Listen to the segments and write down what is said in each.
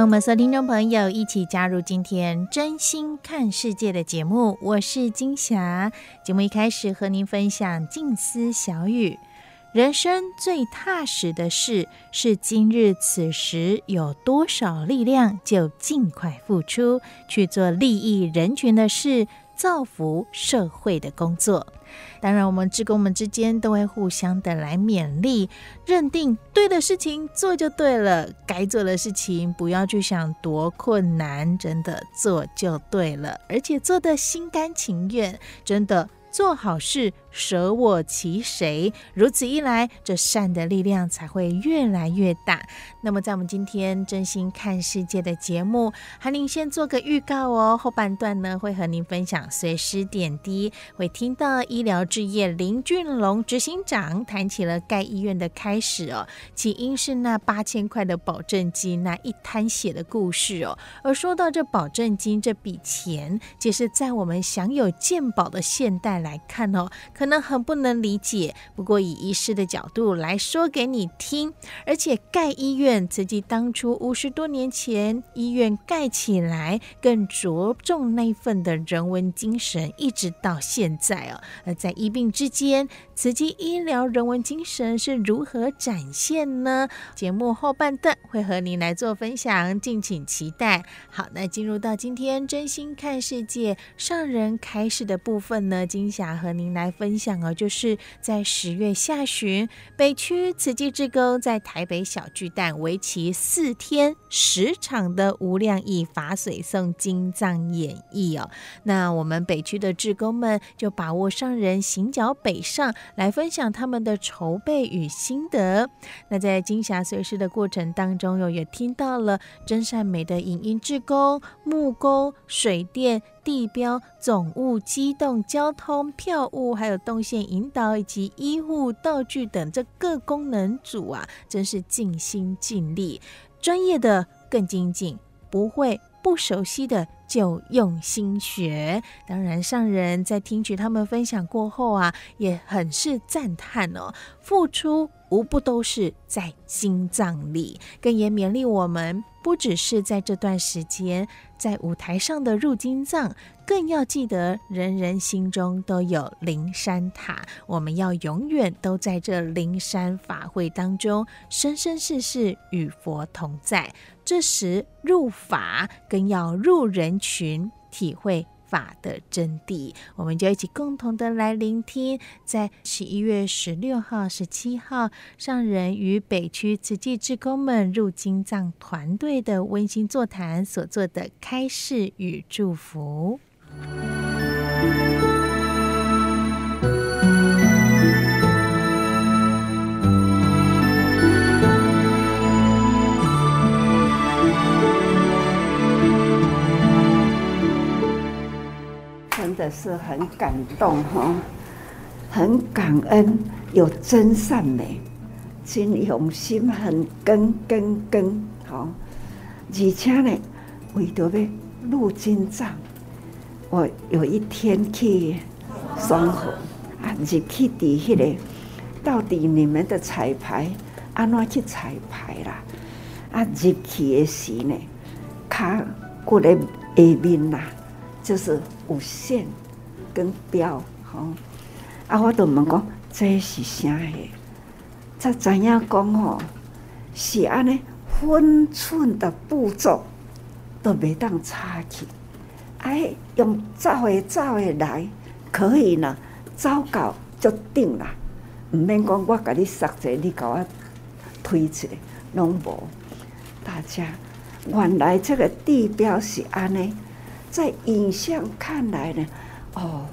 欢迎我们所有听众朋友一起加入今天真心看世界的节目，我是金霞。节目一开始和您分享静思小语：人生最踏实的事是今日此时有多少力量，就尽快付出去做利益人群的事。造福社会的工作，当然，我们职工们之间都会互相的来勉励，认定对的事情做就对了，该做的事情不要去想多困难，真的做就对了，而且做得心甘情愿，真的。做好事，舍我其谁？如此一来，这善的力量才会越来越大。那么，在我们今天真心看世界的节目，和您先做个预告哦。后半段呢，会和您分享随时点滴，会听到医疗置业林俊龙执行长谈起了盖医院的开始哦，起因是那八千块的保证金那一滩血的故事哦。而说到这保证金这笔钱，其实在我们享有健保的现代来看哦，可能很不能理解。不过以医师的角度来说给你听，而且盖医院，慈济当初五十多年前医院盖起来，更着重那份的人文精神，一直到现在哦。而在医病之间，慈济医疗人文精神是如何展现呢？节目后半段会和您来做分享，敬请期待。好，那进入到今天真心看世界上人开示的部分呢，今霞和您来分分享哦，就是在十月下旬，北区慈济志工在台北小巨蛋为期四天十场的无量义法水送金藏演绎哦。那我们北区的志工们就把握上人行脚北上，来分享他们的筹备与心得。那在金霞随师的过程当中，又也听到了真善美的影音志工、木工、水电。地标、总务、机动、交通、票务，还有动线引导以及医护道具等这各功能组啊，真是尽心尽力，专业的更精进，不会不熟悉的就用心学。当然，上人在听取他们分享过后啊，也很是赞叹哦，付出无不都是在心脏里，更也勉励我们。不只是在这段时间，在舞台上的入金藏，更要记得人人心中都有灵山塔。我们要永远都在这灵山法会当中，生生世世与佛同在。这时入法，更要入人群，体会。法的真谛，我们就一起共同的来聆听，在十一月十六号、十七号，上人与北区慈济志工们入金藏团队的温馨座谈所做的开示与祝福。的是很感动哈，很感恩，有真善美，真用心，很根根根好。而且呢，为着要入金藏，我有一天去双河啊，入去伫迄个，到底你们的彩排安怎去彩排啦？啊，入去的时呢，卡过来下面啦。就是有线跟标，吼，啊，我都问讲这是啥的？才知影讲吼，是安尼分寸的步骤都没当差去，哎，用走的走的来，可以呢，照稿就定了，唔免讲我甲你设计，你甲我推出来，拢无。大家原来这个地标是安呢，在影像看来呢，哦，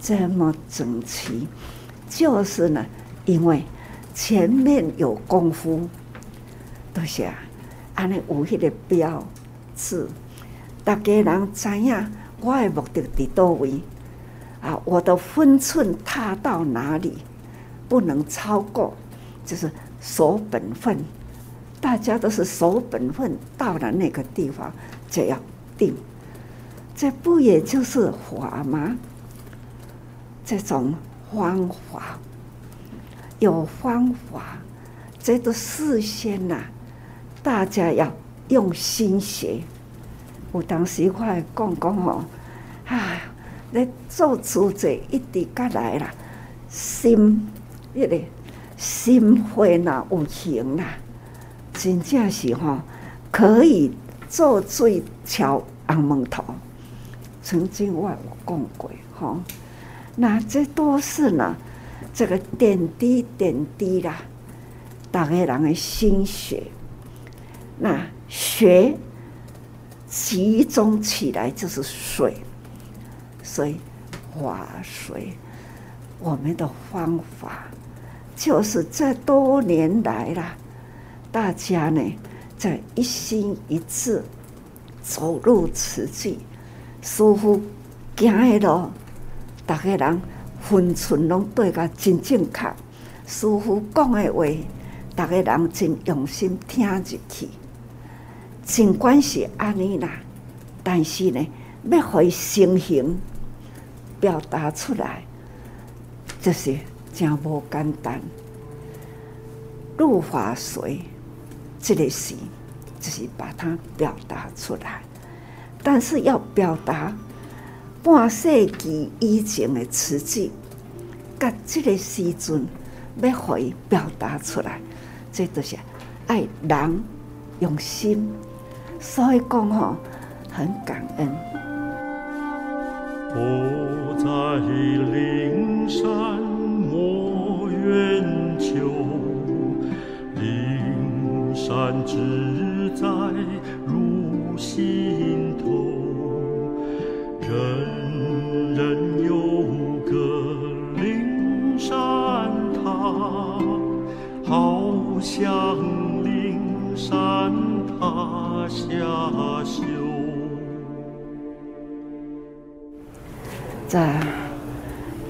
这么整齐，就是呢，因为前面有功夫。都是啊，安尼有迄个标志，大家人知影我的目的伫叨位啊，我的分寸踏到哪里，不能超过，就是守本分。大家都是守本分，到了那个地方就要定，这不也就是法吗？这种方法有方法，这都事先呐、大家要用心学。有当时我会讲讲哦，啊，你做主者一直过来啦，心一个心会呐有情啦，真正是吼可以做最巧红门头。曾经我有讲过吼，那这都是呢，这个点滴点滴啦，大家人的心血。那学集中起来就是水，所以法水，我们的方法就是这多年来了，大家呢在一心一志走入慈济，师父行的路，大家人分寸拢对个真正确，师父讲的话，大家人真用心听入去。尽管是安尼啦，但是呢，要会成形表达出来，就是真无简单。入法随，这个是就是把它表达出来，但是要表达半世纪以前的词句，甲这个时阵要会表达出来，这就是爱人用心。所以讲吼，很感恩。我在灵山莫远求，灵山只在心头，人人有个灵山塔，好像灵山塔。下修，在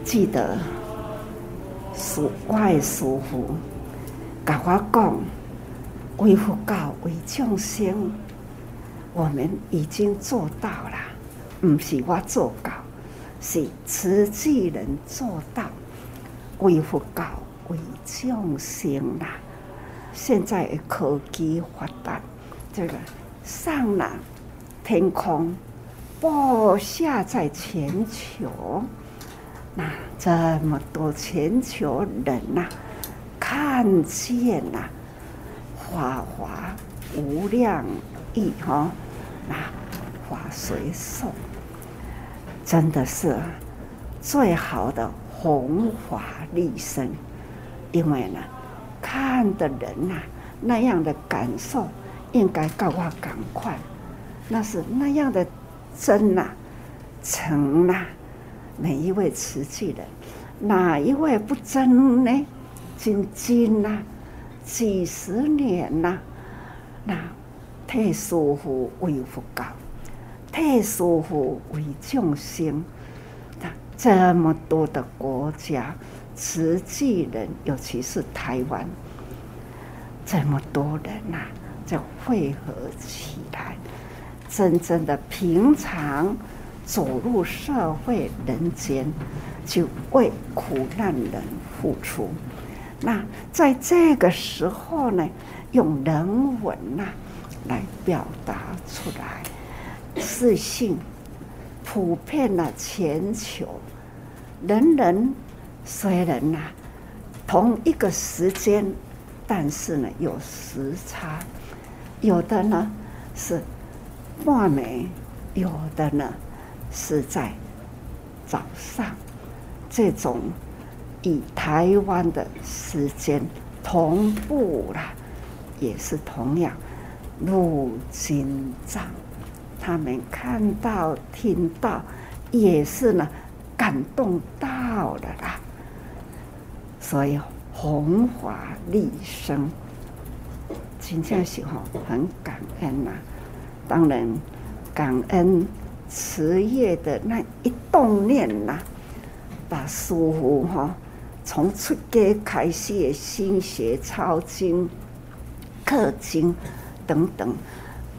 记得是外师父跟我讲，为佛教为众生，我们已经做到了，不是我做到，是慈济人做到，为佛教为众生啦。现在的科技发达，这个。上了天空，播下在全球，那这么多全球人呐、啊，看见呐，法华无量义哈，那法随送，真的是最好的弘法利生，因为呢，看的人呐、那样的感受。应该告我赶快，那是那样的真呐、啊，诚呐，每一位瓷器人，哪一位不真呢？真真呐，几十年呐，那替师父为佛教，替师父为众生，那这么多的国家，慈济人，尤其是台湾，这么多人呐、就汇合起来，真正的平常走入社会人间，就为苦难人付出。那在这个时候呢，用人文呐来表达出来，自信普遍了全球，人人虽然呐同一个时间，但是呢有时差。有的呢是半暝，有的呢是在早上，这种以台湾的时间同步啦，也是同样入经藏，他们看到听到，也是呢感动到了啦，所以弘法利生。真正是吼很感恩呐、啊，当然感恩慈业的那一动念呐、啊，把师父哈从出家开始的心学抄经、刻经等等，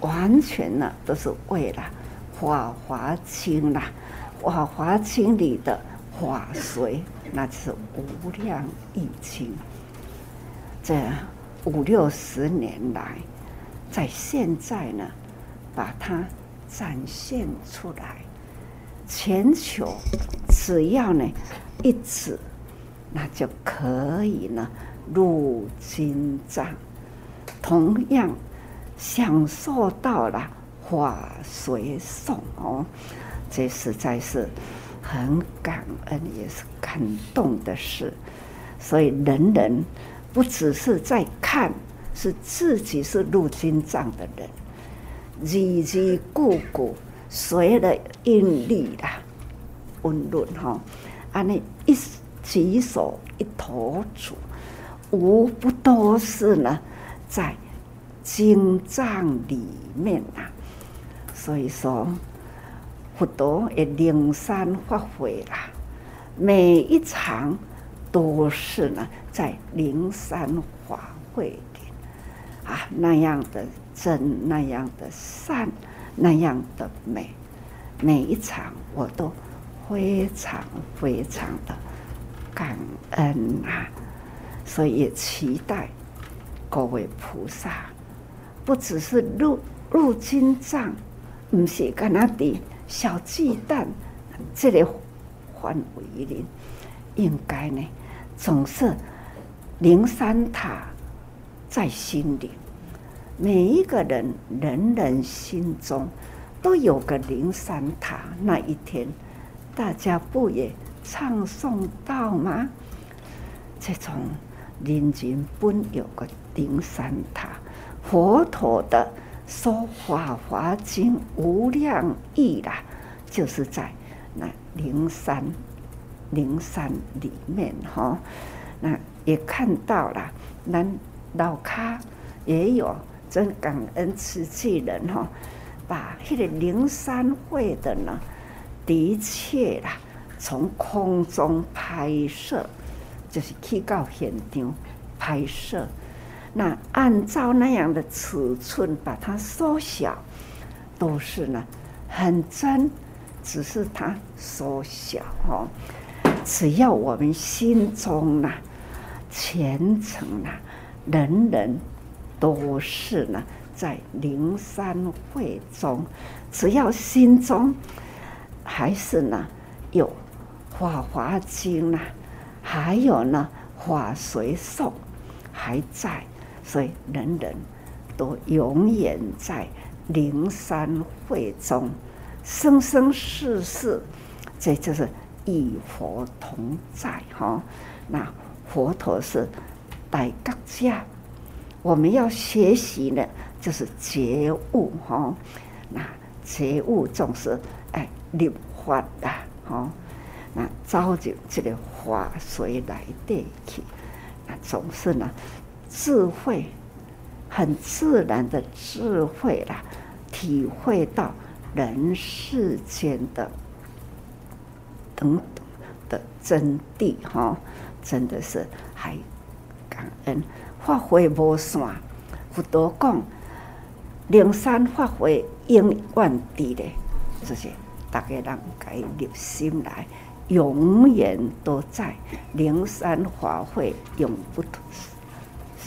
完全呢都是为了《法华经》啦，《法华经》里的法髓，那是无量义经，这。五六十年来，在现在呢，把它展现出来。全球只要呢一指，那就可以呢入经藏，同样享受到了法随送哦，这实在是很感恩，也是感动的事。所以人人。不只是在看，是自己是入金藏的人，字字句句随了印律啦，温润哈，安尼一举手一投足，无不都是呢，在经藏里面呐。所以说，佛陀也灵山法会啦，每一场都是呢。在灵山法会里，啊，那样的真，那样的善，那样的美，每一场我都非常非常的感恩啊！所以也期待各位菩萨，不只是入入经藏，不是干那的小鸡蛋这个范围里，应该呢，总是。灵山塔在心里，每一个人人人心中都有个灵山塔。那一天，大家不也唱诵到吗？这种人间本有个灵山塔，佛陀的说《法华经》无量义啦，就是在那灵山灵山里面哈，那。也看到了，那老卡也有真感恩慈济人哈，把那个灵山会的呢，的确啦，从空中拍摄，就是去到现场拍摄，那按照那样的尺寸把它缩小，都是呢很真，只是它缩小哈，只要我们心中呢。虔诚啊，人人都是呢，在灵山会中，只要心中还是呢有法华经啊，还有呢法随诵还在，所以人人都永远在灵山会中，生生世世，这就是与佛同在哈。那。佛陀是大觉家，我们要学习的，就是觉悟哈。那觉悟总是哎立法的哈。那照着这个法随来对去，那总是呢智慧很自然的智慧啦，体会到人世间的等等的真谛哈。真的是还感恩，法会无散，佛陀讲，灵山法会永远的嘞，这些大家人该留心来，永远都在灵山法会永不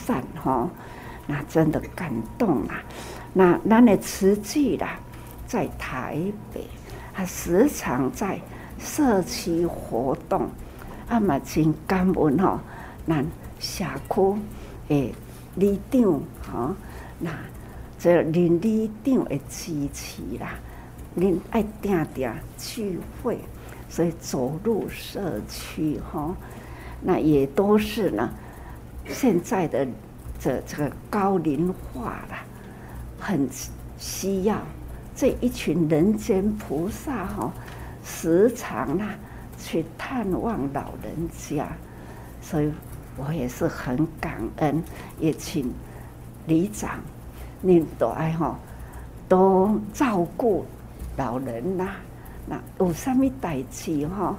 散哈。那真的感动啊！那咱的慈济啦，在台北，还时常在社区活动。啊嘛真感恩吼，咱社区诶里长吼，那这邻里长的支持啦，您爱定定聚会，所以走入社区哈，那也都是呢。现在的这这个高龄化啦，很需要这一群人间菩萨哈，时常啦去探望老人家，所以我也是很感恩，也请里长，您都爱哈，多照顾老人呐，那有什么代志哈，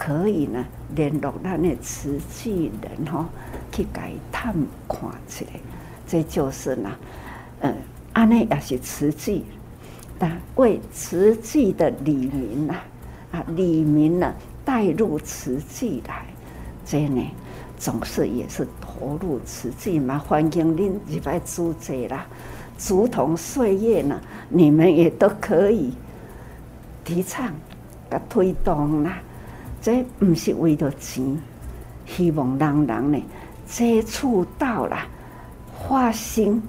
可以呢联络咱的慈济人哈。去改探看起来，这就是呢，嗯，安内也是慈济，但为慈济的里民呐，啊，里民呢带入慈济来，这呢总是也是投入慈济嘛。欢迎您入来组织啦，竹筒岁月呢，你们也都可以提倡、甲推动啦。这不是为了钱，希望人人呢。接触到了，发心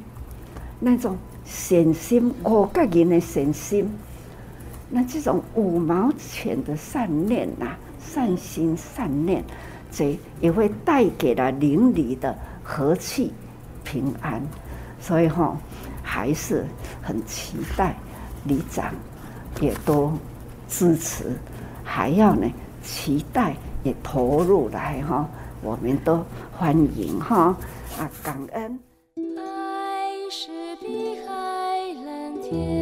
那种善心，我个人的善心，那这种五毛钱的善念呐，善心善念，这也会带给了邻里的和气平安。所以哈，还是很期待里长也多支持，还要呢期待也投入来哈。我们都欢迎哈啊，感恩。爱是碧海蓝天，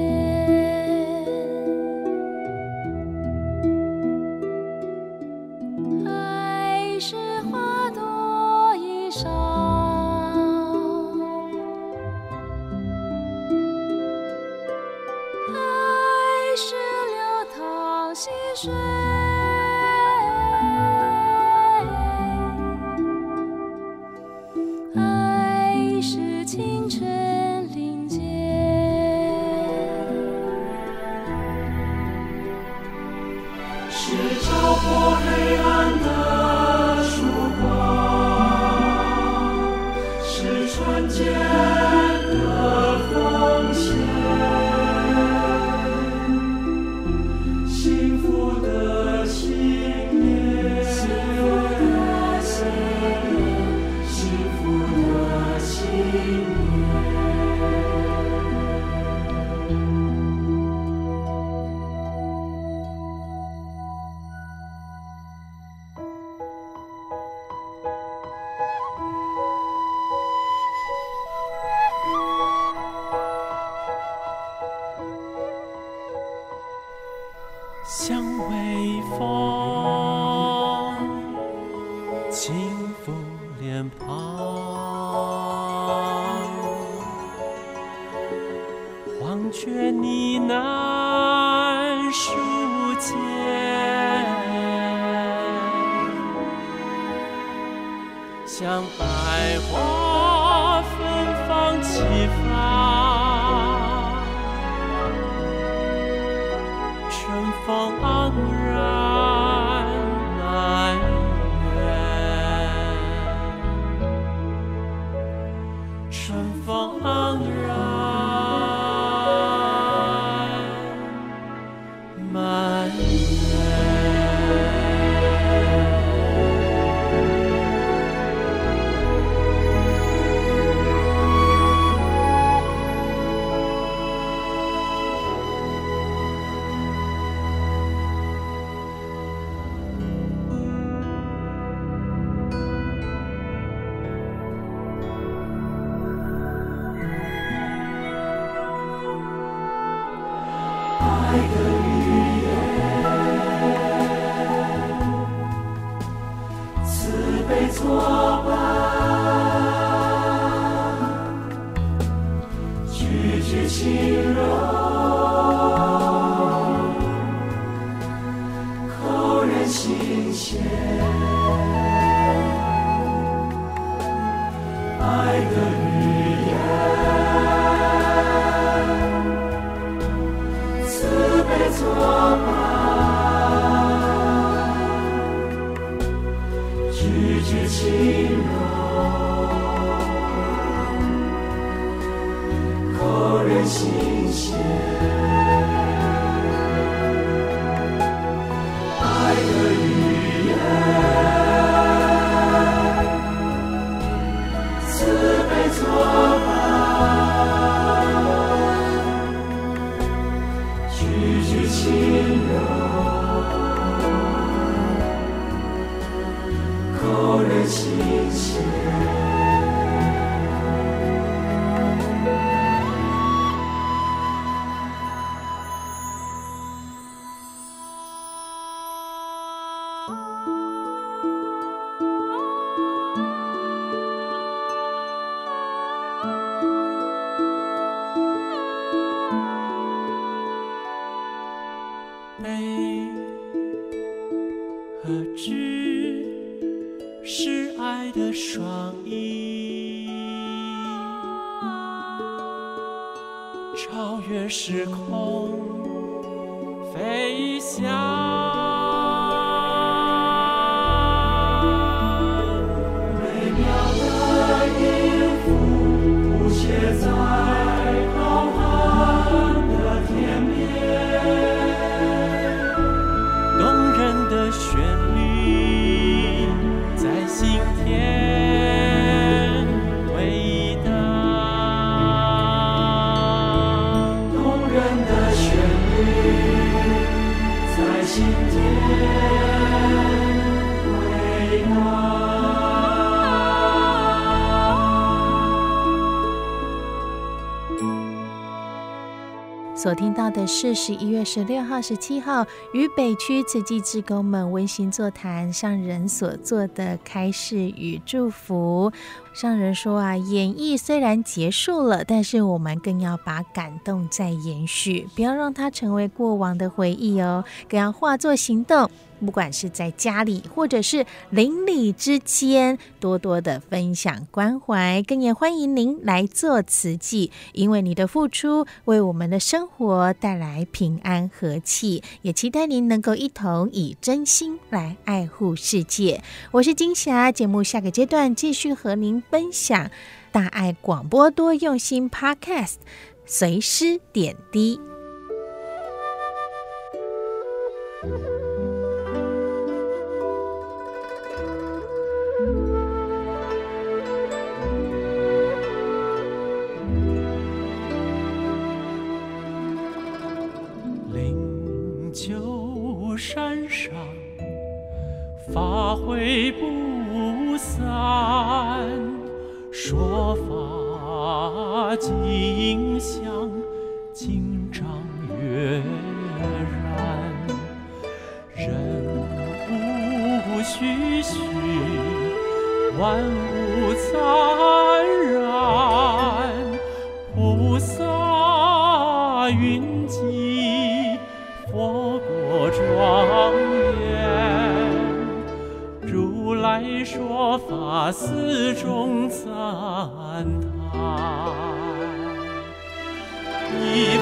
啊，何止是爱的双翼，超越时空。是十一月十六号、十七号与北区慈济职工们温馨座谈上人所做的开示与祝福。上人说啊，演绎虽然结束了，但是我们更要把感动再延续，不要让它成为过往的回忆哦，更要化作行动。不管是在家里，或者是邻里之间，多多的分享关怀，更也欢迎您来做慈济，因为你的付出为我们的生活带来平安和气，也期待您能够一同以真心来爱护世界。我是金霞，节目下个阶段继续和您分享大爱广播多用心 Podcast，随时点滴。万物灿然，菩萨云集，佛国庄严。如来说法寺中赞叹，一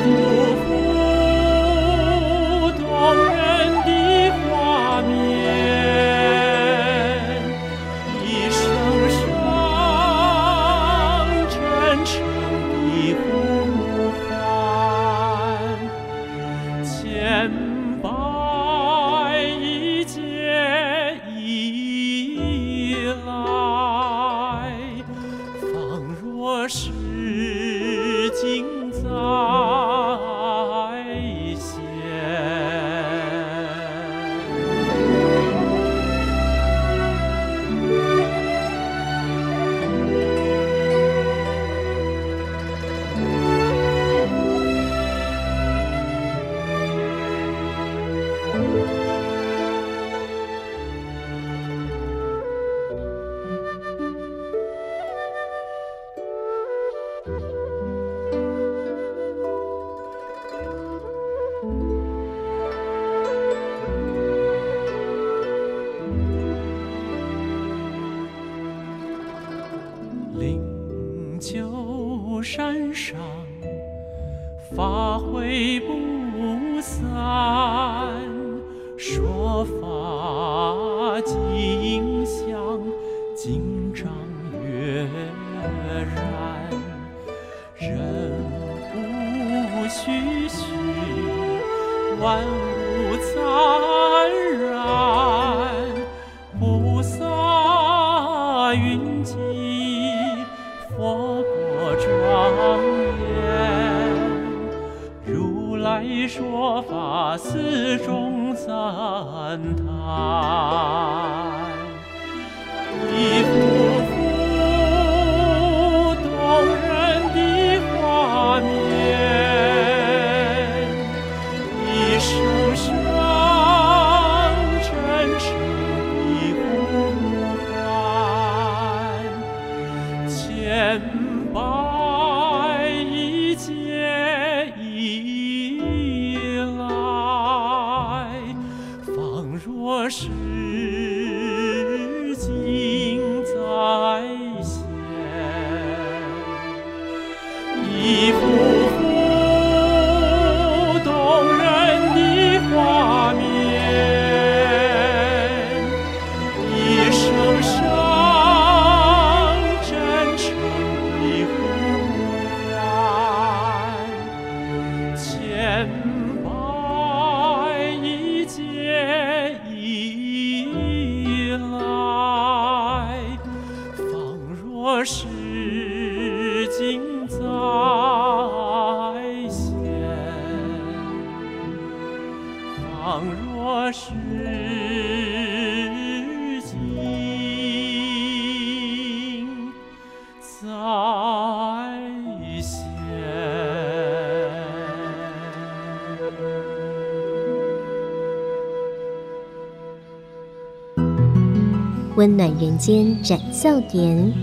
温暖人间展笑颜，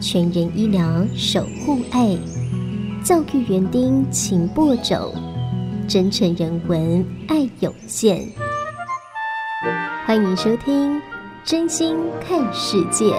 全人医疗守护爱，教育园丁勤播种，真诚人文爱有限。欢迎收听《真心看世界》。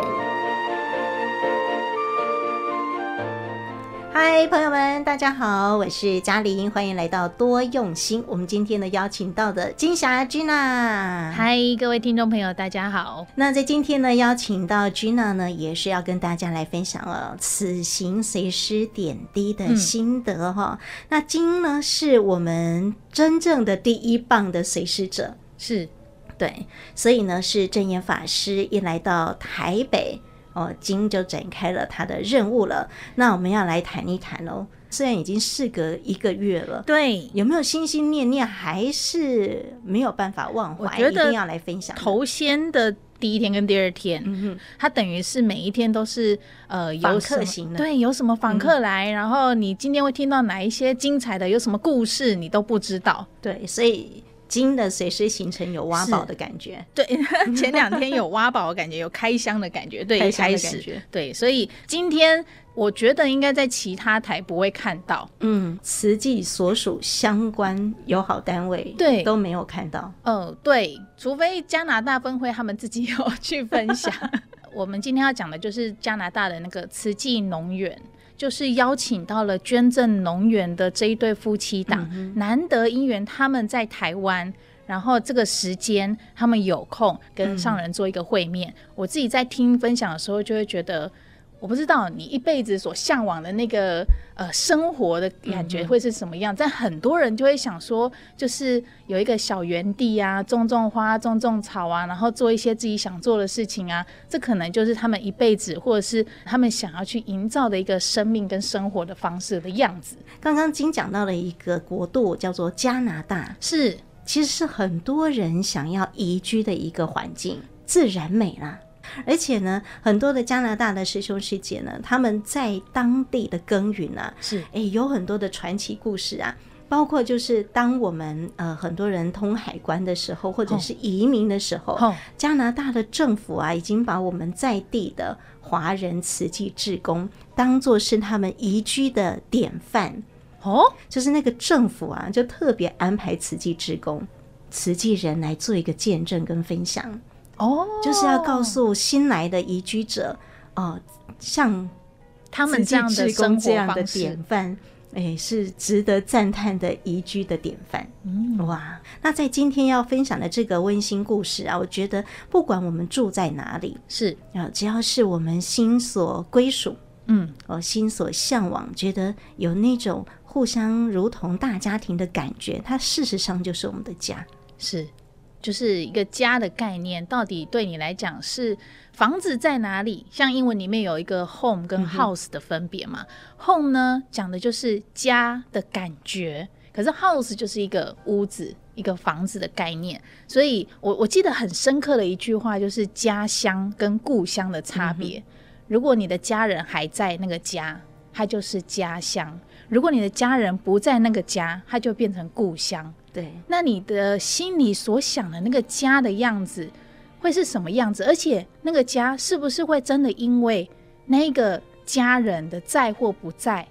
大家好，我是嘉玲，欢迎来到多用心。我们今天呢，邀请到的金霞 Gina。嗨，各位听众朋友，大家好。那在今天呢，邀请到 Gina 呢，也是要跟大家来分享了此行随师点滴的心得哈、嗯。那金呢，是我们真正的第一棒的随师者，是对，所以呢，是正言法师一来到台北。哦，金就展开了他的任务了。那我们要来谈一谈哦。虽然已经事隔一个月了，对，有没有心心念念还是没有办法忘怀？我觉得一定要来分享。头先的第一天跟第二天，嗯哼，他等于是每一天都是呃有访客型的，对，有什么访客来，嗯，然后你今天会听到哪一些精彩的，有什么故事你都不知道，对，所以。金的随时形成有挖宝的感觉，对，前两天有挖宝的感觉，有开箱的感觉，对，开箱的感觉，对，所以今天我觉得应该在其他台不会看到，嗯，慈济所属相关友好单位对。都没有看到，嗯、呃，对，除非加拿大分会他们自己有去分享。我们今天要讲的就是加拿大的那个慈济农园。就是邀请到了捐赠农园的这一对夫妻档，嗯，难得因缘他们在台湾，然后这个时间他们有空跟上人做一个会面。嗯，我自己在听分享的时候，就会觉得。我不知道你一辈子所向往的那个呃生活的感觉会是什么样，嗯、但很多人就会想说，就是有一个小园地啊，种种花，种种草啊，然后做一些自己想做的事情啊，这可能就是他们一辈子，或者是他们想要去营造的一个生命跟生活的方式的样子。刚刚金讲到了一个国度叫做加拿大，是其实是很多人想要移居的一个环境，自然美啦。而且呢，很多的加拿大的师兄师姐呢，他们在当地的耕耘啊，是哎，有很多的传奇故事啊。包括就是当我们呃很多人通海关的时候，或者是移民的时候，加拿大的政府啊，已经把我们在地的华人慈济志工当做是他们移居的典范哦。就是那个政府啊，就特别安排慈济志工、慈济人来做一个见证跟分享。哦，就是要告诉新来的移居者，哦，像他们这样的生这样的典范，哎，是值得赞叹的移居的典范。嗯，哇，那在今天要分享的这个温馨故事啊，我觉得不管我们住在哪里，是。啊，只要是我们心所归属，嗯，哦，心所向往，觉得有那种互相如同大家庭的感觉，它事实上就是我们的家，是，就是一个家的概念，到底对你来讲是房子在哪里？像英文里面有一个 home 跟 house 的分别嘛、嗯、，home 呢讲的就是家的感觉，可是 house 就是一个屋子。一个房子的概念，所以我我记得很深刻的一句话就是家乡跟故乡的差别。嗯、如果你的家人还在那个家，它就是家乡；如果你的家人不在那个家，它就变成故乡。对，那你的心里所想的那个家的样子会是什么样子？而且那个家是不是会真的因为那个家人的在或不在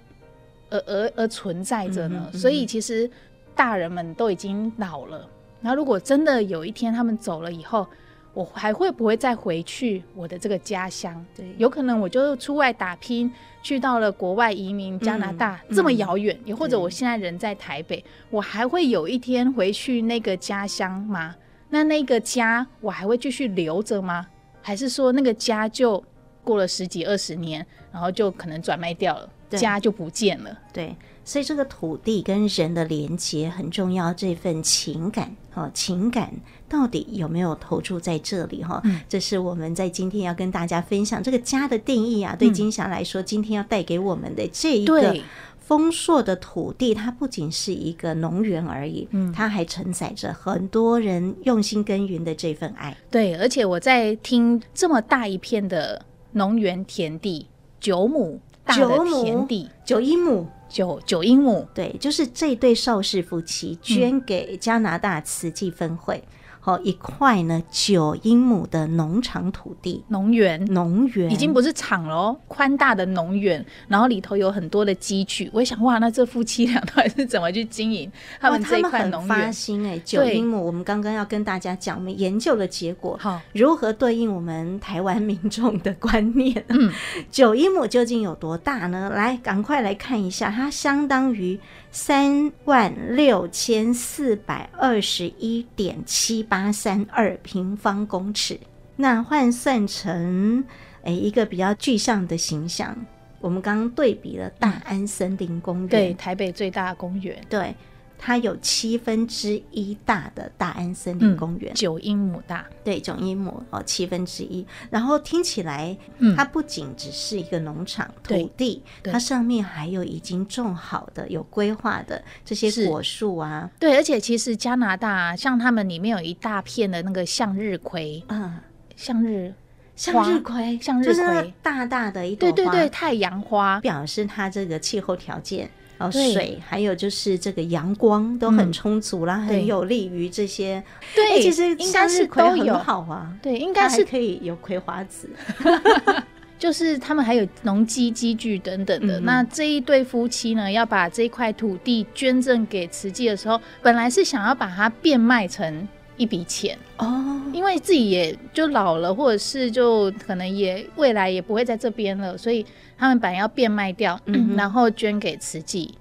而而而存在着呢？嗯嗯、所以其实。大人们都已经老了，然后如果真的有一天他们走了以后，我还会不会再回去我的这个家乡？对，有可能我就出外打拼，去到了国外移民加拿大，嗯、这么遥远，也、嗯、或者我现在人在台北，我还会有一天回去那个家乡吗？那那个家我还会继续留着吗？还是说那个家就过了十几二十年，然后就可能转卖掉了，家就不见了？对。所以这个土地跟人的连接很重要，这份情感哈，情感到底有没有投注在这里哈？嗯，这是我们在今天要跟大家分享这个家的定义啊。对金霞来说，今天要带给我们的这一个丰硕的土地，它不仅是一个农园而已，嗯，它还承载着很多人用心耕耘的这份爱。对，而且我在听这么大一片的农园田地，九亩大的田地，九一亩。九九英亩，对，就是这对邵氏夫妻捐给加拿大慈济分会。嗯哦，一块呢九英亩的农场土地，农园，农园已经不是厂了，宽大的农园，然后里头有很多的机具。我想，哇，那这夫妻俩到底是怎么去经营他们这一块农园？发心哎、欸，九英亩，我们刚刚要跟大家讲，我们研究的结果，好，如何对应我们台湾民众的观念？嗯，九英亩究竟有多大呢？来，赶快来看一下，它相当于。三万六千四百二十一点七八三二平方公尺，那换算成诶、欸、一个比较具象的形象，我们刚刚对比了大安森林公园，对，台北最大公园，对。它有七分之一大的大安森林公园，九英亩大，对，九英亩哦，七分之一。然后听起来，它不仅只是一个农场土地，它上面还有已经种好的、有规划的这些果树啊。对，而且其实加拿大像他们里面有一大片的那个向日葵，嗯，向日向日葵，向日葵，就是大大的一朵花，对对对，太阳花，表示它这个气候条件。哦，水还有就是这个阳光都很充足啦，嗯、很有利于这些。对，欸、其实应该是都有好啊。对，应该是可以有葵花籽。就是他们还有农机机具等等的。嗯、那这一对夫妻呢，要把这块土地捐赠给慈济的时候，本来是想要把它变卖成一笔钱哦，因为自己也就老了，或者是就可能也未来也不会在这边了，所以。他们本来要变卖掉，嗯、然后捐给慈济，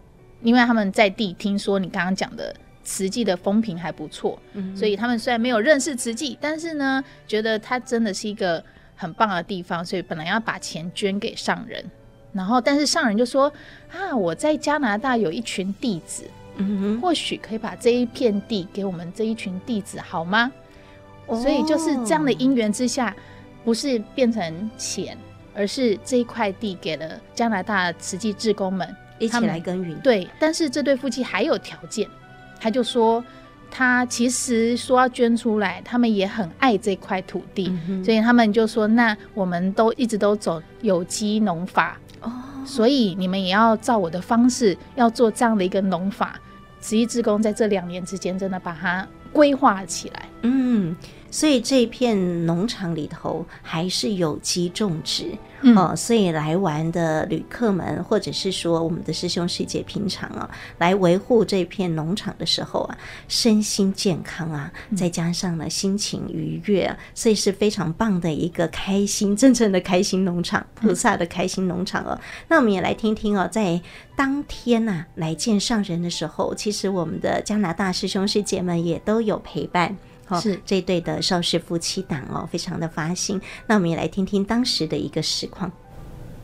因为他们在地听说你刚刚讲的慈济的风评还不错，嗯、所以他们虽然没有认识慈济，但是呢，觉得它真的是一个很棒的地方，所以本来要把钱捐给上人，然后但是上人就说啊，我在加拿大有一群弟子，嗯，或许可以把这一片地给我们这一群弟子好吗？哦、所以就是这样的因缘之下，不是变成钱。而是这一块地给了加拿大慈济志工们一起来耕耘。对，但是这对夫妻还有条件，他就说他其实说要捐出来，他们也很爱这块土地，嗯、所以他们就说，那我们都一直都走有机农法哦，所以你们也要照我的方式要做这样的一个农法。慈济志工在这两年之间真的把它规划起来，嗯。所以这片农场里头还是有机种植，嗯、哦，所以来玩的旅客们，或者是说我们的师兄师姐平常啊，来维护这片农场的时候啊，身心健康啊，再加上呢心情愉悦，啊，所以是非常棒的一个开心，真正的开心农场，菩萨的开心农场哦。嗯、那我们也来听听哦，在当天呐、啊、来见上人的时候，其实我们的加拿大师兄师姐们也都有陪伴。是这对的邵氏夫妻档哦，非常的发心。那我们也来听听当时的一个实况。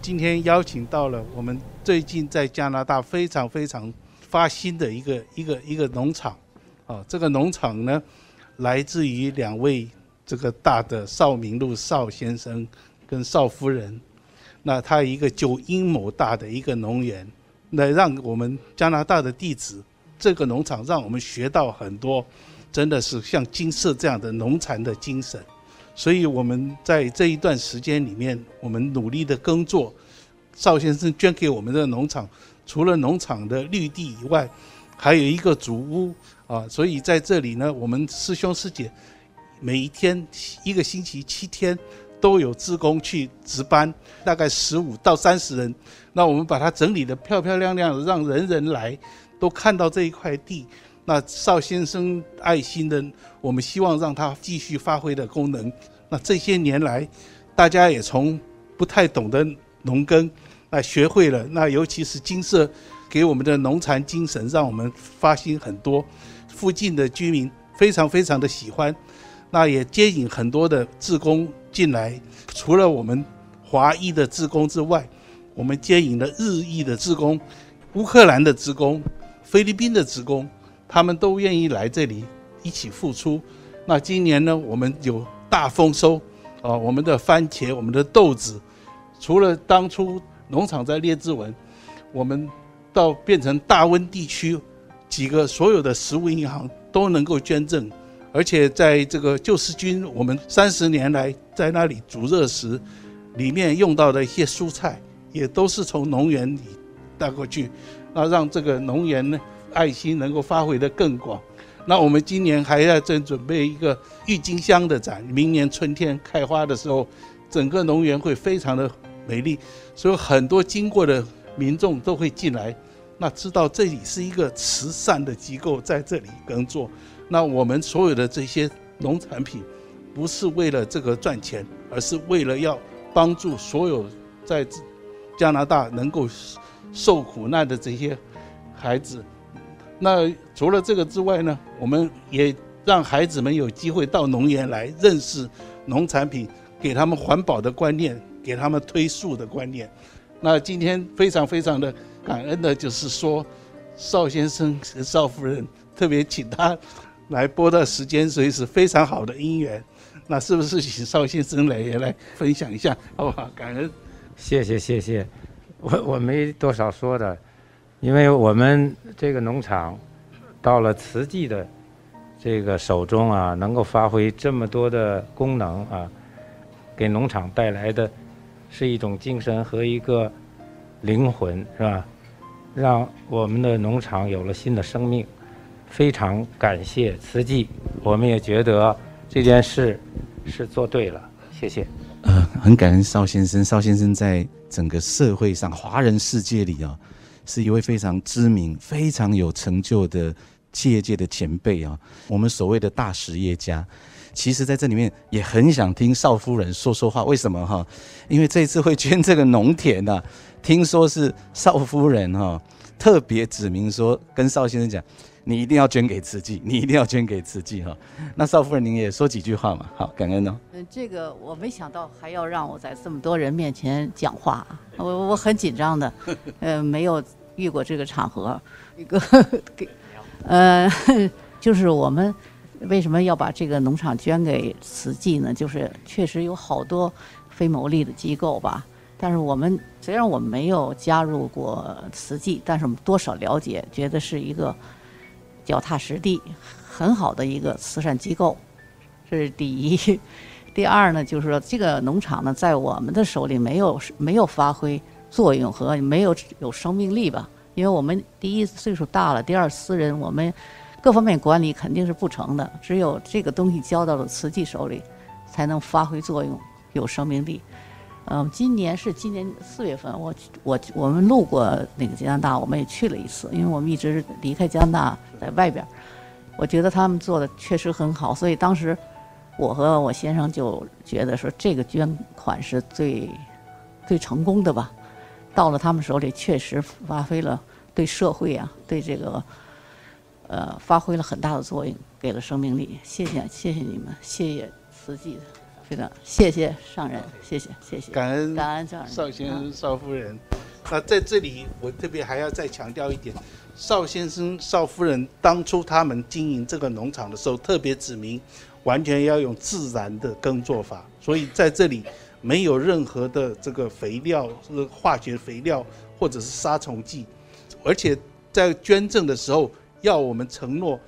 今天邀请到了我们最近在加拿大非常非常发心的一个一个一个农场，啊，这个农场呢，来自于两位这个大的邵明路邵先生跟邵夫人，那他一个九英亩大的一个农园，来让我们加拿大的弟子，这个农场让我们学到很多，真的是像金色这样的农产的精神。所以我们在这一段时间里面，我们努力的耕作。邵先生捐给我们的农场，除了农场的绿地以外，还有一个祖屋啊。所以在这里呢，我们师兄师姐每一天一个星期七天都有职工去值班，大概十五到三十人。那我们把它整理得漂漂亮亮的，让人人来都看到这一块地。那邵先生爱心的，我们希望让他继续发挥的功能。那这些年来，大家也从不太懂得农耕，那学会了。那尤其是金色给我们的农产精神，让我们发心很多。附近的居民非常非常的喜欢，那也接引很多的志工进来。除了我们华裔的志工之外，我们接引了日裔的志工、乌克兰的志工、菲律宾的志工。他们都愿意来这里一起付出。那今年呢，我们有大丰收啊！我们的番茄、我们的豆子，除了当初农场在列治文，我们到变成大温地区，几个所有的食物银行都能够捐赠，而且在这个救世军，我们三十年来在那里煮热食，里面用到的一些蔬菜，也都是从农园里带过去，那让这个农园呢。爱心能够发挥得更广，那我们今年还要正准备一个郁金香的展，明年春天开花的时候，整个农园会非常的美丽，所以很多经过的民众都会进来，那知道这里是一个慈善的机构在这里耕作，那我们所有的这些农产品，不是为了这个赚钱，而是为了要帮助所有在加拿大能够受苦难的这些孩子。那除了这个之外呢，我们也让孩子们有机会到农园来认识农产品，给他们环保的观念，给他们推树的观念。那今天非常非常的感恩的就是说，邵先生和邵夫人特别请他来播的时间，所以是非常好的姻缘。那是不是请邵先生来也来分享一下，好不好？感恩。谢谢谢谢，我我没多少说的。因为我们这个农场到了慈济的这个手中啊，能够发挥这么多的功能啊，给农场带来的是一种精神和一个灵魂，是吧？让我们的农场有了新的生命，非常感谢慈济。我们也觉得这件事是做对了，谢谢。呃，很感恩邵先生，邵先生在整个社会上，华人世界里啊。是一位非常知名、非常有成就的企业界的前辈啊！我们所谓的大实业家，其实在这里面也很想听邵夫人说说话。为什么哈？因为这次会捐这个农田呐，听说是邵夫人哈特别指明说，跟邵先生讲，你一定要捐给慈济，你一定要捐给慈济哈。那邵夫人您也说几句话嘛？好，感恩哦。嗯，这个我没想到还要让我在这么多人面前讲话，我我很紧张的，呃，没有。遇过这个场合，一个给，呃，就是我们为什么要把这个农场捐给慈济呢？就是确实有好多非牟利的机构吧，但是我们虽然我们没有加入过慈济，但是我们多少了解，觉得是一个脚踏实地、很好的一个慈善机构，这是第一。第二呢，就是说这个农场呢，在我们的手里没有没有发挥。作用和没有有生命力吧，因为我们第一岁数大了，第二私人，我们各方面管理肯定是不成的。只有这个东西交到了慈济手里，才能发挥作用，有生命力。嗯，今年是今年四月份，我我我们路过那个加拿大，我们也去了一次，因为我们一直离开加拿大在外边，我觉得他们做的确实很好，所以当时我和我先生就觉得说这个捐款是最最成功的吧。到了他们手里，确实发挥了对社会啊，对这个，呃，发挥了很大的作用，给了生命力。谢谢，谢谢你们，谢谢慈济。非常谢谢上人，谢谢谢谢，感恩感恩上人，邵先生、少夫人。那在这里，我特别还要再强调一点，邵先生、邵夫人当初他们经营这个农场的时候，特别指明，完全要用自然的耕作法，所以在这里没有任何的这个肥料、这个化学肥料或者是杀虫剂，而且在捐赠的时候，要我们承诺，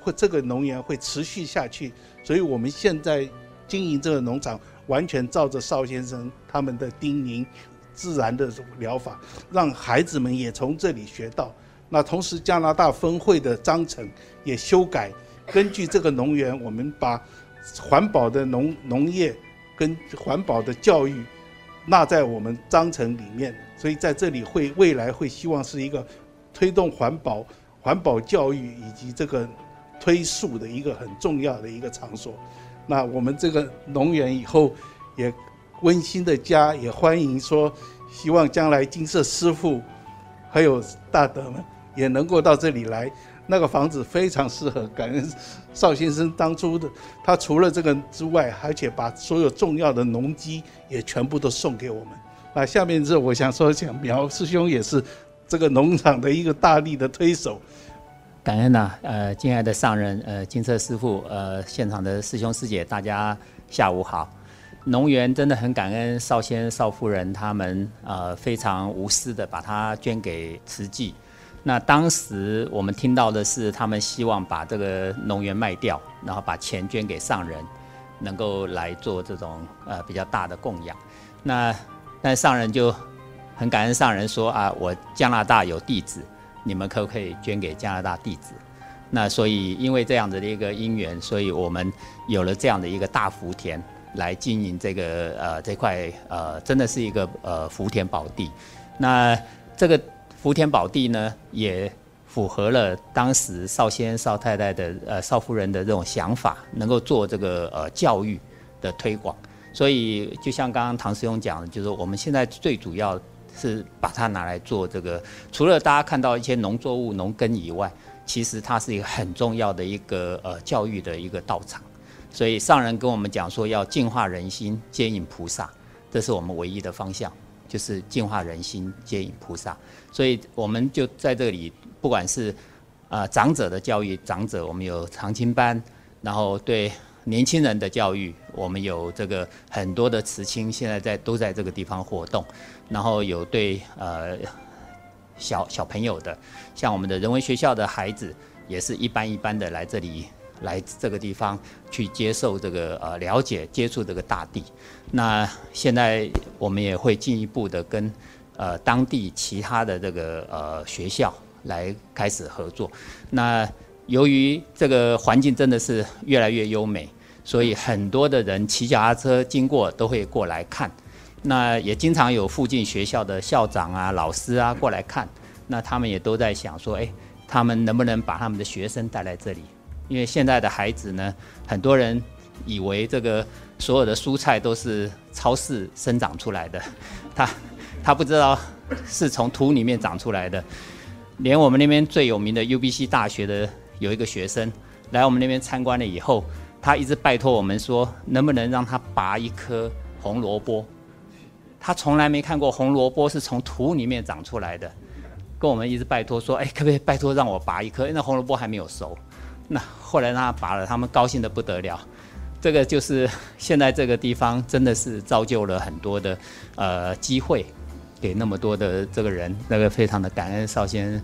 会这个农园会持续下去，所以我们现在经营这个农场，完全照着邵先生他们的叮咛，自然的疗法，让孩子们也从这里学到。那同时，加拿大分会的章程也修改。根据这个农园，我们把环保的农农业跟环保的教育纳在我们章程里面，所以在这里会未来会希望是一个推动环保、环保教育以及这个推树的一个很重要的一个场所。那我们这个农园以后也温馨的家，也欢迎说，希望将来金色师傅还有大德们也能够到这里来。那个房子非常适合，感恩邵先生当初的，他除了这个之外，而且把所有重要的农机也全部都送给我们。那下面这我想说，想苗师兄也是这个农场的一个大力的推手。感恩呐、呃，敬爱的上人，呃，金策师父，呃，现场的师兄师姐，大家下午好。农园真的很感恩少先少夫人他们，呃，非常无私的把它捐给慈济。那当时我们听到的是，他们希望把这个农园卖掉，然后把钱捐给上人，能够来做这种呃比较大的供养。那但上人就很感恩上人说啊，我加拿大有弟子，你们可不可以捐给加拿大地址？那所以因为这样子的一个因缘，所以我们有了这样的一个大福田来经营这个呃这块呃真的是一个呃福田宝地。那这个。福田宝地呢，也符合了当时少先少、太太的呃少夫人的这种想法，能够做这个呃教育的推广。所以就像刚刚唐师兄讲的，就是我们现在最主要是把它拿来做这个，除了大家看到一些农作物、农耕以外，其实它是一个很重要的一个呃教育的一个道场。所以上人跟我们讲说，要净化人心，接引菩萨，这是我们唯一的方向。就是净化人心，接引菩萨，所以我们就在这里，不管是啊、呃、长者的教育，长者我们有常青班，然后对年轻人的教育，我们有这个很多的慈青现在在都在这个地方活动，然后有对呃小小朋友的，像我们的人文学校的孩子，也是一班一班的来这里。来这个地方去接受这个呃了解接触这个大地，那现在我们也会进一步的跟呃当地其他的这个呃学校来开始合作。那由于这个环境真的是越来越优美，所以很多的人骑脚踏车经过都会过来看。那也经常有附近学校的校长啊、老师啊过来看。那他们也都在想说，哎，他们能不能把他们的学生带来这里？因为现在的孩子呢，很多人以为这个所有的蔬菜都是超市生长出来的，他他不知道是从土里面长出来的。连我们那边最有名的 UBC 大学的有一个学生来我们那边参观了以后，他一直拜托我们说，能不能让他拔一颗红萝卜？他从来没看过红萝卜是从土里面长出来的，跟我们一直拜托说，哎，可不可以拜托让我拔一颗？因为那红萝卜还没有熟。那后来让他拔了，他们高兴得不得了。这个就是现在这个地方真的是造就了很多的呃机会，给那么多的这个人，那个非常的感恩邵先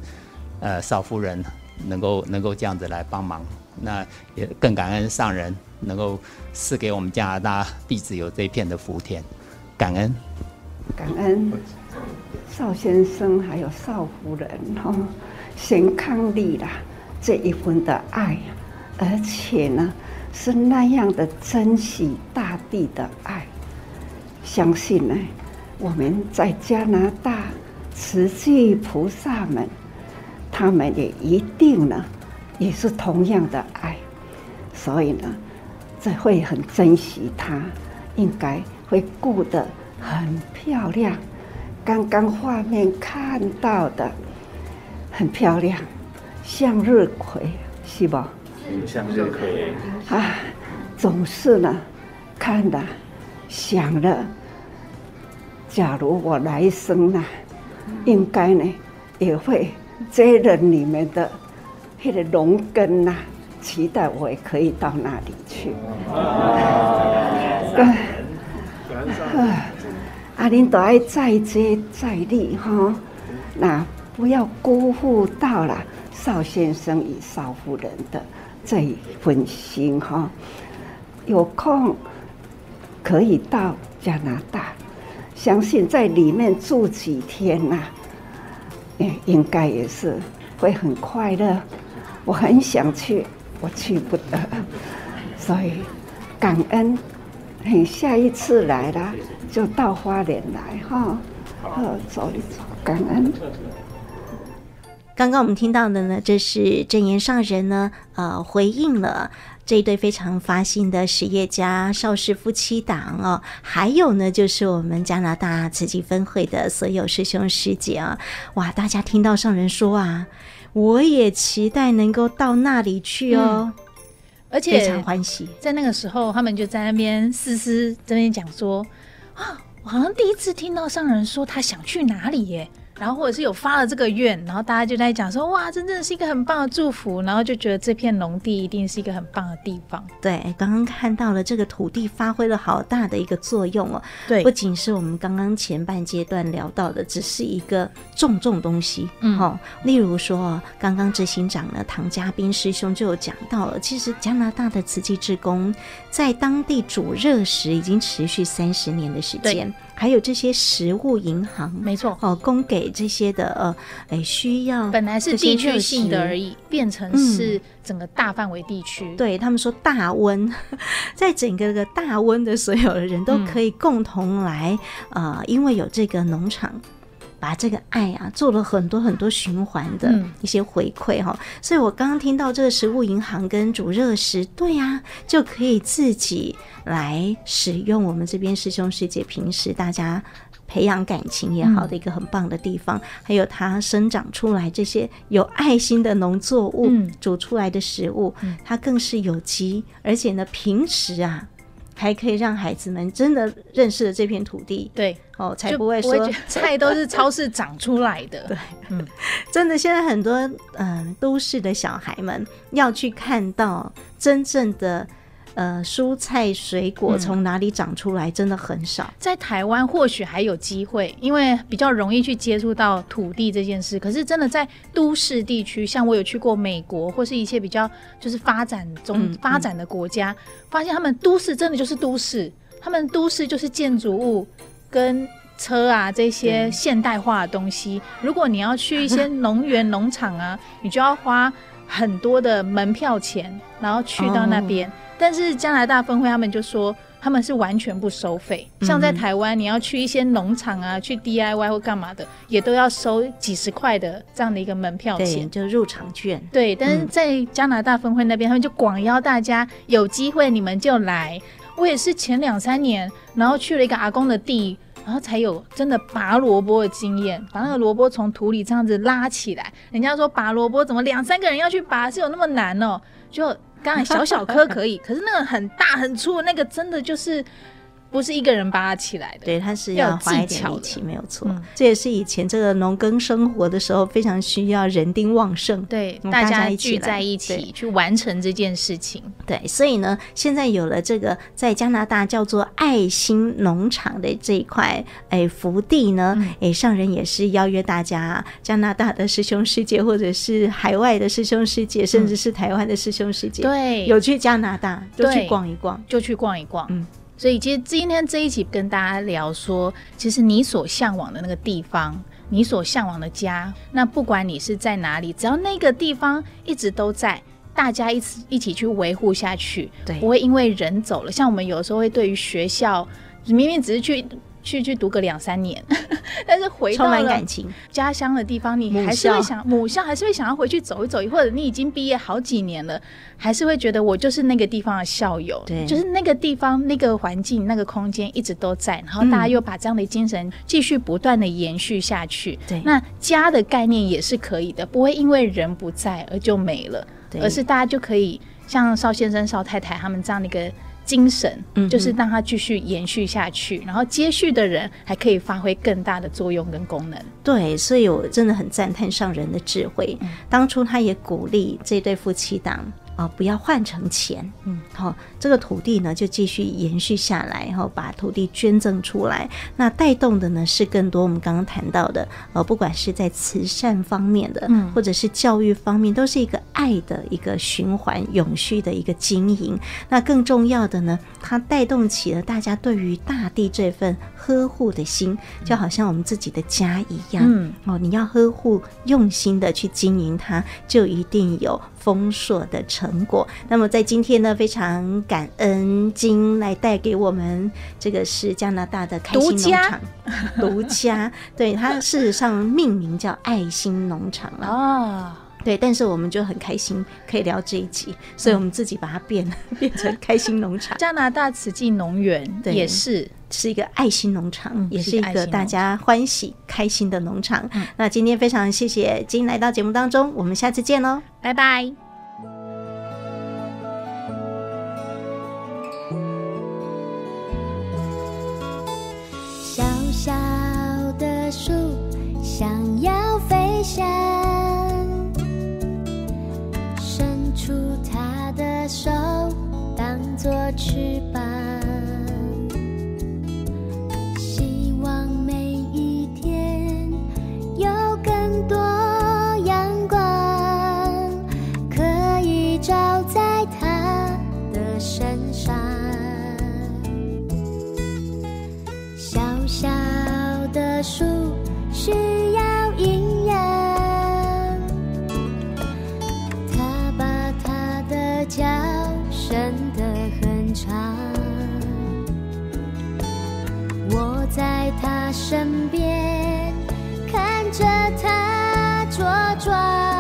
呃邵夫人能够能够这样子来帮忙。那也更感恩上人能够赐给我们加拿大弟子有这片的福田，感恩。感恩邵先生还有邵夫人哈，先抗力啦。这一份的爱，而且呢，是那样的珍惜大地的爱。相信呢，我们在加拿大慈济菩萨们，他们也一定呢，也是同样的爱。所以呢，这会很珍惜它，应该会顾得很漂亮。刚刚画面看到的，很漂亮。向日葵是吧？向日葵啊，总是呢，看的想的，假如我来生呢、啊，应该呢也会接着你们的那个农耕呐、啊，期待我也可以到那里去。啊，您都爱再接再厉哈，那不要辜负到了邵先生与邵夫人的这一份心哈。有空可以到加拿大，相信在里面住几天呐、啊，应该也是会很快乐。我很想去，我去不得，所以感恩。嘿，下一次来了就到花莲来哈，好，走一走，感恩。刚刚我们听到的呢，这是正言上人呢，呃，回应了这一对非常发心的实业家邵氏夫妻档哦，还有呢，就是我们加拿大慈济分会的所有师兄师姐啊，哇，大家听到上人说啊，我也期待能够到那里去哦。嗯而且非常欢喜，在那个时候，他们就在那边思思这边讲说啊，我好像第一次听到上人说他想去哪里耶。然后或者是有发了这个愿，然后大家就在讲说，哇，真正是一个很棒的祝福，然后就觉得这片农地一定是一个很棒的地方。对，刚刚看到了这个土地发挥了好大的一个作用哦。对，不仅是我们刚刚前半阶段聊到的，只是一个种种东西。嗯，好、哦，例如说，刚刚执行长呢，唐家斌师兄就有讲到了，其实加拿大的慈济志工在当地煮热食已经持续三十年的时间。还有这些食物银行，没错哦，供给这些的呃，哎，需要本来是地区性的而已，变成是整个大范围地区。嗯、对他们说大温，在整个这个大温的所有的人都可以共同来呃，因为有这个农场。把这个爱啊做了很多很多循环的一些回馈哈、嗯，所以我刚刚听到这个食物银行跟煮热食，对呀、啊，就可以自己来使用我们这边师兄师姐平时大家培养感情也好的一个很棒的地方，嗯、还有它生长出来这些有爱心的农作物、嗯、煮出来的食物，它更是有机，而且呢平时啊。还可以让孩子们真的认识了这片土地，对哦，才不会说会 菜都是超市长出来的。对，嗯，真的，现在很多嗯、呃、都市的小孩们要去看到真正的。呃，蔬菜水果从哪里长出来，真的很少。嗯、在台湾或许还有机会，因为比较容易去接触到土地这件事。可是真的在都市地区，像我有去过美国或是一些比较就是发展中、嗯、发展的国家、嗯，发现他们都市真的就是都市，他们都市就是建筑物跟车啊这些现代化的东西。如果你要去一些 农园、农场啊，你就要花很多的门票钱，然后去到那边。哦但是加拿大分会他们就说他们是完全不收费，像在台湾你要去一些农场啊，去 DIY 或干嘛的，也都要收几十块的这样的一个门票钱，就入场券。对，但是在加拿大分会那边，他们就广邀大家有机会你们就来。我也是前两三年，然后去了一个阿公的地，然后才有真的拔萝卜的经验，把那个萝卜从土里这样子拉起来。人家说拔萝卜怎么两三个人要去拔，是有那么难哦？就。刚才小小颗可以，可是那个很大很粗的，那个真的就是。不是一个人拔起来的，对，他是要花一点力气，没有错、嗯。这也是以前这个农耕生活的时候非常需要人丁旺盛，对，大家聚在一起去完成这件事情。对，所以呢，现在有了这个在加拿大叫做爱心农场的这一块哎福地呢，哎、嗯、上人也是邀约大家，加拿大的师兄师姐，或者是海外的师兄师姐，甚至是台湾的师兄师姐，对，有去加拿大就去逛一逛，就去逛一逛，嗯。所以，其实今天这一期跟大家聊说，其实你所向往的那个地方，你所向往的家，那不管你是在哪里，只要那个地方一直都在，大家一起一起去维护下去，对，不会因为人走了。像我们有时候会对于学校，明明只是去。去去读个两三年，但是回到了家乡的地方，你还是会想母校，还是会想要回去走一走，或者你已经毕业好几年了，还是会觉得我就是那个地方的校友，对，就是那个地方那个环境那个空间一直都在，然后大家又把这样的精神继续不断的延续下去。对，那家的概念也是可以的，不会因为人不在而就没了，而是大家就可以像邵先生、邵太太他们这样的一个。精神，嗯，就是让它继续延续下去，然后接续的人还可以发挥更大的作用跟功能。对，所以我真的很赞叹上人的智慧。嗯，当初他也鼓励这对夫妻档。啊、哦，不要换成钱，嗯，好、哦，这个土地呢就继续延续下来，然后把土地捐赠出来，那带动的呢是更多我们刚刚谈到的，呃，不管是在慈善方面的，嗯，或者是教育方面，都是一个爱的一个循环、永续的一个经营。那更重要的呢，它带动起了大家对于大地这份呵护的心，就好像我们自己的家一样，嗯，哦，你要呵护、用心的去经营它，就一定有丰硕的成果。那么在今天呢，非常感恩金来带给我们，这个是加拿大的开心农场，独家，对，它事实上命名叫爱心农场了啊。对，但是我们就很开心可以聊这一集，所以我们自己把它变 变成开心农场。加拿大慈济农园也是。是一个爱心农场，嗯，也是一个大家欢喜开心的农场。嗯，那今天非常谢谢金来到节目当中，我们下次见喽，拜拜。翅膀，身边看着他茁壮，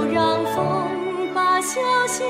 就让风把消息